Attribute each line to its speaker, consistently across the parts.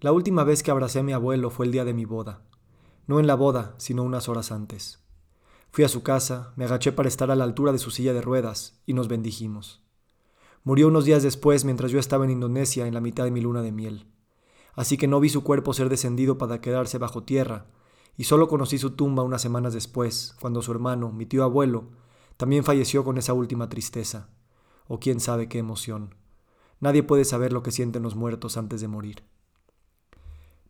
Speaker 1: La última vez que abracé a mi abuelo fue el día de mi boda. No en la boda, sino unas horas antes. Fui a su casa, me agaché para estar a la altura de su silla de ruedas y nos bendijimos. Murió unos días después mientras yo estaba en Indonesia en la mitad de mi luna de miel. Así que no vi su cuerpo ser descendido para quedarse bajo tierra, y solo conocí su tumba unas semanas después, cuando su hermano, mi tío abuelo, también falleció con esa última tristeza, o quién sabe qué emoción. Nadie puede saber lo que sienten los muertos antes de morir.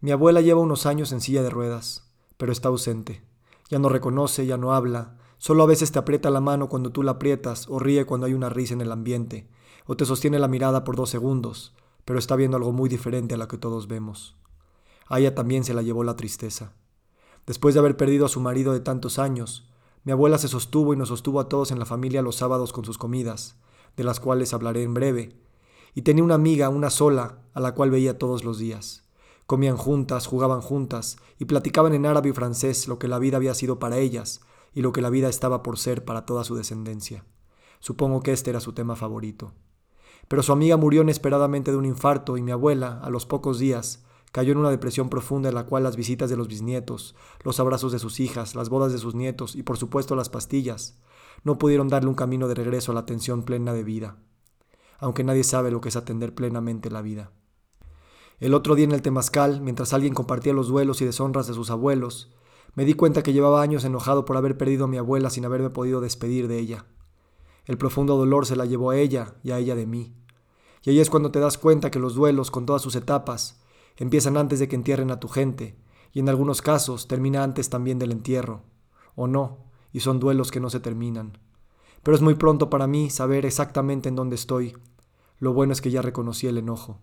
Speaker 1: Mi abuela lleva unos años en silla de ruedas, pero está ausente. Ya no reconoce, ya no habla, solo a veces te aprieta la mano cuando tú la aprietas o ríe cuando hay una risa en el ambiente, o te sostiene la mirada por dos segundos, pero está viendo algo muy diferente a lo que todos vemos. A ella también se la llevó la tristeza. Después de haber perdido a su marido de tantos años, mi abuela se sostuvo y nos sostuvo a todos en la familia los sábados con sus comidas, de las cuales hablaré en breve, y tenía una amiga, una sola, a la cual veía todos los días. Comían juntas, jugaban juntas, y platicaban en árabe y francés lo que la vida había sido para ellas y lo que la vida estaba por ser para toda su descendencia. Supongo que este era su tema favorito. Pero su amiga murió inesperadamente de un infarto y mi abuela, a los pocos días, cayó en una depresión profunda en la cual las visitas de los bisnietos, los abrazos de sus hijas, las bodas de sus nietos y por supuesto las pastillas, no pudieron darle un camino de regreso a la atención plena de vida, aunque nadie sabe lo que es atender plenamente la vida. El otro día en el Temazcal, mientras alguien compartía los duelos y deshonras de sus abuelos, me di cuenta que llevaba años enojado por haber perdido a mi abuela sin haberme podido despedir de ella. El profundo dolor se la llevó a ella y a ella de mí. Y ahí es cuando te das cuenta que los duelos, con todas sus etapas, empiezan antes de que entierren a tu gente, y en algunos casos termina antes también del entierro. O no, y son duelos que no se terminan. Pero es muy pronto para mí saber exactamente en dónde estoy. Lo bueno es que ya reconocí el enojo.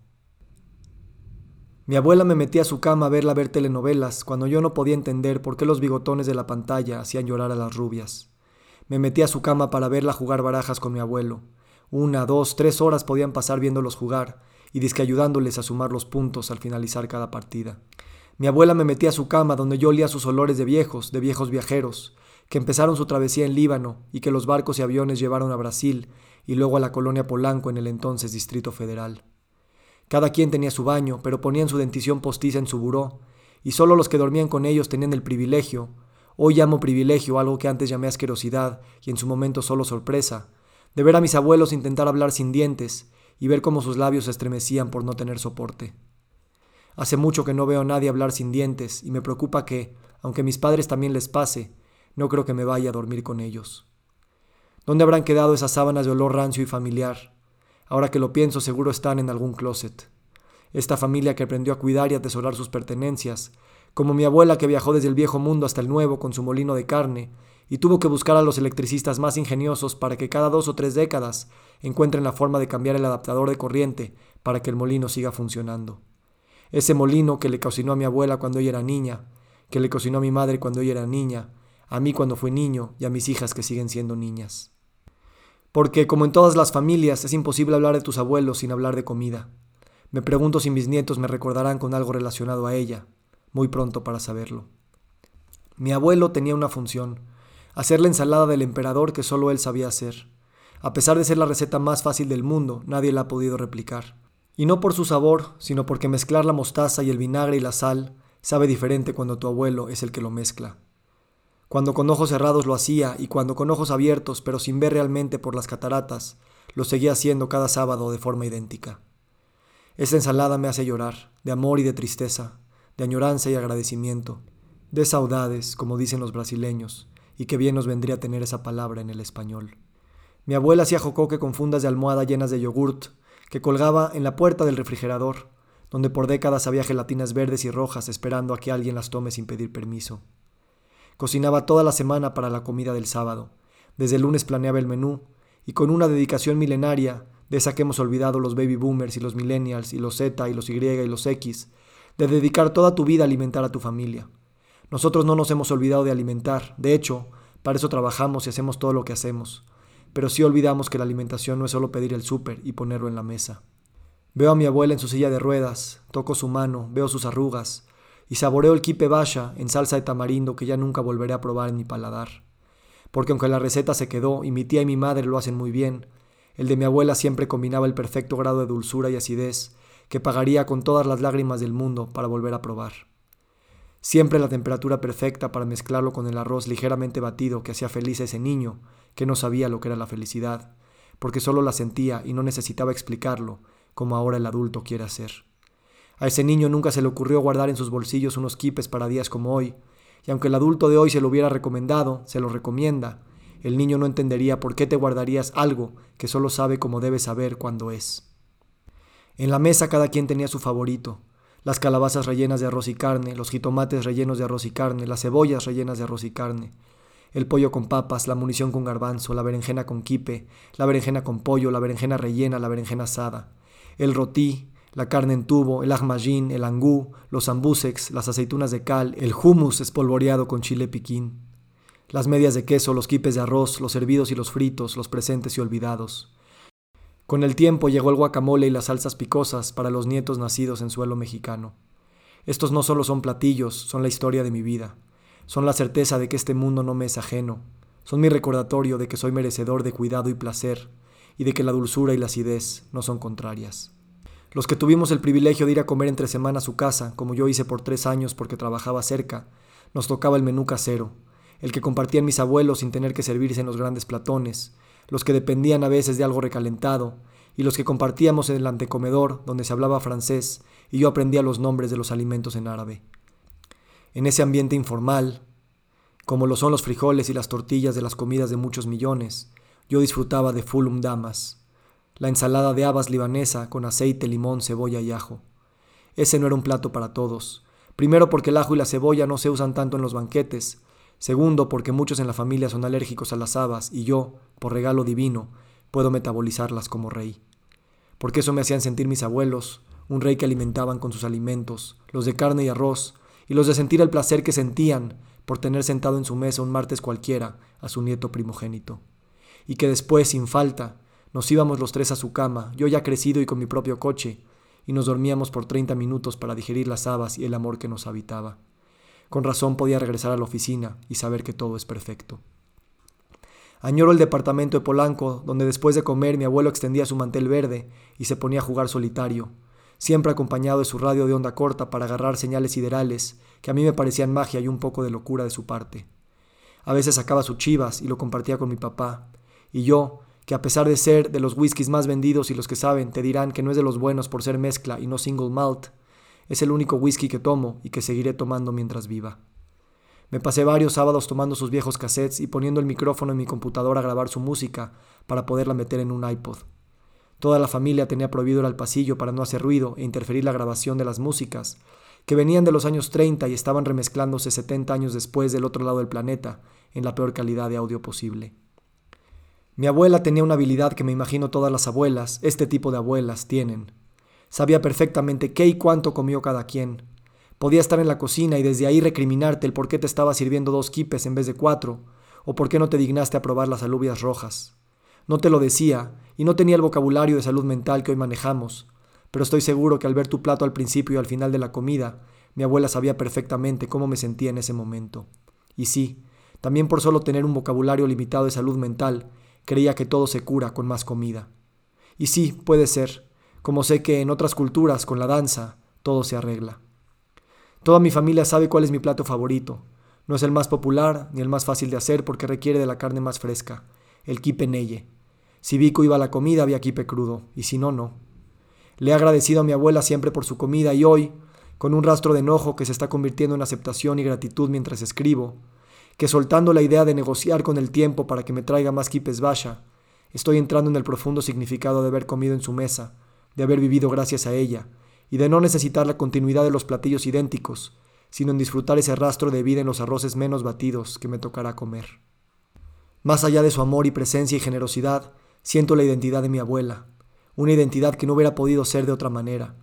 Speaker 1: Mi abuela me metía a su cama a verla ver telenovelas cuando yo no podía entender por qué los bigotones de la pantalla hacían llorar a las rubias. Me metí a su cama para verla jugar barajas con mi abuelo. Una, dos, tres horas podían pasar viéndolos jugar y disque ayudándoles a sumar los puntos al finalizar cada partida. Mi abuela me metía a su cama donde yo olía sus olores de viejos, de viejos viajeros, que empezaron su travesía en Líbano y que los barcos y aviones llevaron a Brasil y luego a la colonia Polanco en el entonces Distrito Federal. Cada quien tenía su baño, pero ponían su dentición postiza en su buró, y solo los que dormían con ellos tenían el privilegio, Hoy llamo privilegio algo que antes llamé asquerosidad y en su momento solo sorpresa, de ver a mis abuelos intentar hablar sin dientes y ver cómo sus labios se estremecían por no tener soporte. Hace mucho que no veo a nadie hablar sin dientes y me preocupa que, aunque a mis padres también les pase, no creo que me vaya a dormir con ellos. ¿Dónde habrán quedado esas sábanas de olor rancio y familiar? Ahora que lo pienso, seguro están en algún closet. Esta familia que aprendió a cuidar y atesorar sus pertenencias, como mi abuela que viajó desde el viejo mundo hasta el nuevo con su molino de carne, y tuvo que buscar a los electricistas más ingeniosos para que cada dos o tres décadas encuentren la forma de cambiar el adaptador de corriente para que el molino siga funcionando. Ese molino que le cocinó a mi abuela cuando ella era niña, que le cocinó a mi madre cuando ella era niña, a mí cuando fui niño y a mis hijas que siguen siendo niñas. Porque, como en todas las familias, es imposible hablar de tus abuelos sin hablar de comida. Me pregunto si mis nietos me recordarán con algo relacionado a ella, muy pronto para saberlo. Mi abuelo tenía una función, hacer la ensalada del emperador que solo él sabía hacer. A pesar de ser la receta más fácil del mundo, nadie la ha podido replicar. Y no por su sabor, sino porque mezclar la mostaza y el vinagre y la sal sabe diferente cuando tu abuelo es el que lo mezcla. Cuando con ojos cerrados lo hacía y cuando con ojos abiertos pero sin ver realmente por las cataratas, lo seguía haciendo cada sábado de forma idéntica. Esa ensalada me hace llorar, de amor y de tristeza, de añoranza y agradecimiento, de saudades, como dicen los brasileños, y que bien nos vendría tener esa palabra en el español. Mi abuela hacía jocoque con fundas de almohada llenas de yogurt, que colgaba en la puerta del refrigerador, donde por décadas había gelatinas verdes y rojas esperando a que alguien las tome sin pedir permiso. Cocinaba toda la semana para la comida del sábado. Desde el lunes planeaba el menú, y con una dedicación milenaria, de esa que hemos olvidado los baby boomers y los millennials y los Z y los Y y los X, de dedicar toda tu vida a alimentar a tu familia. Nosotros no nos hemos olvidado de alimentar, de hecho, para eso trabajamos y hacemos todo lo que hacemos, pero sí olvidamos que la alimentación no es solo pedir el súper y ponerlo en la mesa. Veo a mi abuela en su silla de ruedas, toco su mano, veo sus arrugas, y saboreo el kipe basha en salsa de tamarindo que ya nunca volveré a probar en mi paladar. Porque aunque la receta se quedó y mi tía y mi madre lo hacen muy bien, el de mi abuela siempre combinaba el perfecto grado de dulzura y acidez que pagaría con todas las lágrimas del mundo para volver a probar. Siempre la temperatura perfecta para mezclarlo con el arroz ligeramente batido que hacía feliz a ese niño que no sabía lo que era la felicidad, porque solo la sentía y no necesitaba explicarlo, como ahora el adulto quiere hacer. A ese niño nunca se le ocurrió guardar en sus bolsillos unos quipes para días como hoy, y aunque el adulto de hoy se lo hubiera recomendado, se lo recomienda, el niño no entendería por qué te guardarías algo que solo sabe como debe saber cuando es. En la mesa cada quien tenía su favorito, las calabazas rellenas de arroz y carne, los jitomates rellenos de arroz y carne, las cebollas rellenas de arroz y carne, el pollo con papas, la munición con garbanzo, la berenjena con quipe, la berenjena con pollo, la berenjena rellena, la berenjena asada, el rotí, la carne en tubo, el ahmajin, el angú, los ambusex, las aceitunas de cal, el hummus espolvoreado con chile piquín, las medias de queso, los quipes de arroz, los hervidos y los fritos, los presentes y olvidados. Con el tiempo llegó el guacamole y las salsas picosas para los nietos nacidos en suelo mexicano. Estos no solo son platillos, son la historia de mi vida. Son la certeza de que este mundo no me es ajeno. Son mi recordatorio de que soy merecedor de cuidado y placer, y de que la dulzura y la acidez no son contrarias. Los que tuvimos el privilegio de ir a comer entre semana a su casa, como yo hice por tres años porque trabajaba cerca, nos tocaba el menú casero, el que compartían mis abuelos sin tener que servirse en los grandes platones, los que dependían a veces de algo recalentado, y los que compartíamos en el antecomedor, donde se hablaba francés, y yo aprendía los nombres de los alimentos en árabe. En ese ambiente informal, como lo son los frijoles y las tortillas de las comidas de muchos millones, yo disfrutaba de fulum damas, la ensalada de habas libanesa con aceite, limón, cebolla y ajo. Ese no era un plato para todos. Primero porque el ajo y la cebolla no se usan tanto en los banquetes. Segundo porque muchos en la familia son alérgicos a las habas y yo, por regalo divino, puedo metabolizarlas como rey. Porque eso me hacían sentir mis abuelos, un rey que alimentaban con sus alimentos, los de carne y arroz, y los de sentir el placer que sentían por tener sentado en su mesa un martes cualquiera a su nieto primogénito. Y que después, sin falta, nos íbamos los tres a su cama, yo ya crecido y con mi propio coche, y nos dormíamos por treinta minutos para digerir las habas y el amor que nos habitaba. Con razón podía regresar a la oficina y saber que todo es perfecto. Añoro el departamento de Polanco, donde después de comer mi abuelo extendía su mantel verde y se ponía a jugar solitario, siempre acompañado de su radio de onda corta para agarrar señales siderales, que a mí me parecían magia y un poco de locura de su parte. A veces sacaba sus chivas y lo compartía con mi papá, y yo, que a pesar de ser de los whiskies más vendidos y los que saben te dirán que no es de los buenos por ser mezcla y no single malt, es el único whisky que tomo y que seguiré tomando mientras viva. Me pasé varios sábados tomando sus viejos cassettes y poniendo el micrófono en mi computadora a grabar su música para poderla meter en un iPod. Toda la familia tenía prohibido ir al pasillo para no hacer ruido e interferir la grabación de las músicas, que venían de los años 30 y estaban remezclándose 70 años después del otro lado del planeta, en la peor calidad de audio posible. Mi abuela tenía una habilidad que me imagino todas las abuelas, este tipo de abuelas, tienen. Sabía perfectamente qué y cuánto comió cada quien. Podía estar en la cocina y desde ahí recriminarte el por qué te estaba sirviendo dos quipes en vez de cuatro, o por qué no te dignaste a probar las alubias rojas. No te lo decía, y no tenía el vocabulario de salud mental que hoy manejamos, pero estoy seguro que al ver tu plato al principio y al final de la comida, mi abuela sabía perfectamente cómo me sentía en ese momento. Y sí, también por solo tener un vocabulario limitado de salud mental, creía que todo se cura con más comida. Y sí, puede ser, como sé que en otras culturas, con la danza, todo se arregla. Toda mi familia sabe cuál es mi plato favorito. No es el más popular ni el más fácil de hacer porque requiere de la carne más fresca, el neye. Si Vico iba a la comida, había quipe crudo, y si no, no. Le he agradecido a mi abuela siempre por su comida y hoy, con un rastro de enojo que se está convirtiendo en aceptación y gratitud mientras escribo, que soltando la idea de negociar con el tiempo para que me traiga más quipes vaya, estoy entrando en el profundo significado de haber comido en su mesa, de haber vivido gracias a ella, y de no necesitar la continuidad de los platillos idénticos, sino en disfrutar ese rastro de vida en los arroces menos batidos que me tocará comer. Más allá de su amor y presencia y generosidad, Siento la identidad de mi abuela, una identidad que no hubiera podido ser de otra manera.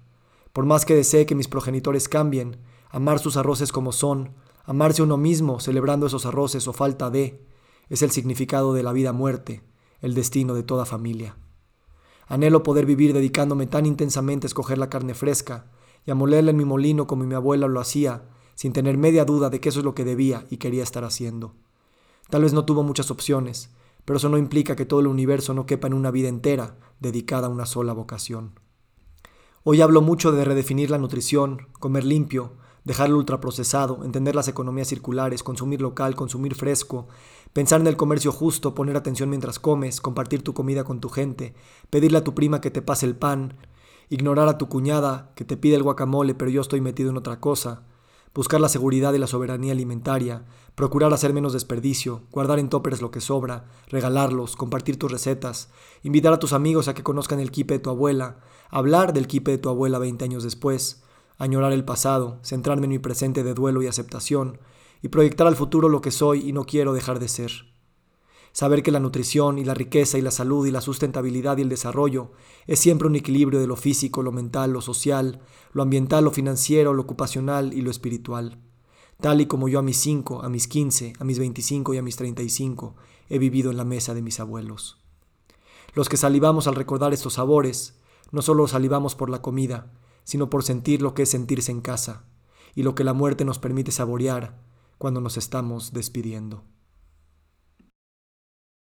Speaker 1: Por más que desee que mis progenitores cambien, amar sus arroces como son, amarse uno mismo celebrando esos arroces o falta de, es el significado de la vida-muerte, el destino de toda familia. Anhelo poder vivir dedicándome tan intensamente a escoger la carne fresca y a molerla en mi molino como mi abuela lo hacía, sin tener media duda de que eso es lo que debía y quería estar haciendo. Tal vez no tuvo muchas opciones, pero eso no implica que todo el universo no quepa en una vida entera dedicada a una sola vocación. Hoy hablo mucho de redefinir la nutrición, comer limpio, dejar el ultraprocesado, entender las economías circulares, consumir local, consumir fresco, pensar en el comercio justo, poner atención mientras comes, compartir tu comida con tu gente, pedirle a tu prima que te pase el pan, ignorar a tu cuñada que te pide el guacamole pero yo estoy metido en otra cosa, buscar la seguridad y la soberanía alimentaria, procurar hacer menos desperdicio, guardar en toppers lo que sobra, regalarlos, compartir tus recetas, invitar a tus amigos a que conozcan el kipe de tu abuela, hablar del kipe de tu abuela 20 años después, añorar el pasado, centrarme en mi presente de duelo y aceptación, y proyectar al futuro lo que soy y no quiero dejar de ser. Saber que la nutrición y la riqueza y la salud y la sustentabilidad y el desarrollo es siempre un equilibrio de lo físico, lo mental, lo social, lo ambiental, lo financiero, lo ocupacional y lo espiritual. Tal y como yo a mis 5, a mis 15, a mis 25 y a mis 35 he vivido en la mesa de mis abuelos. Los que salivamos al recordar estos sabores, no solo salivamos por la comida, sino por sentir lo que es sentirse en casa y lo que la muerte nos permite saborear cuando nos estamos despidiendo.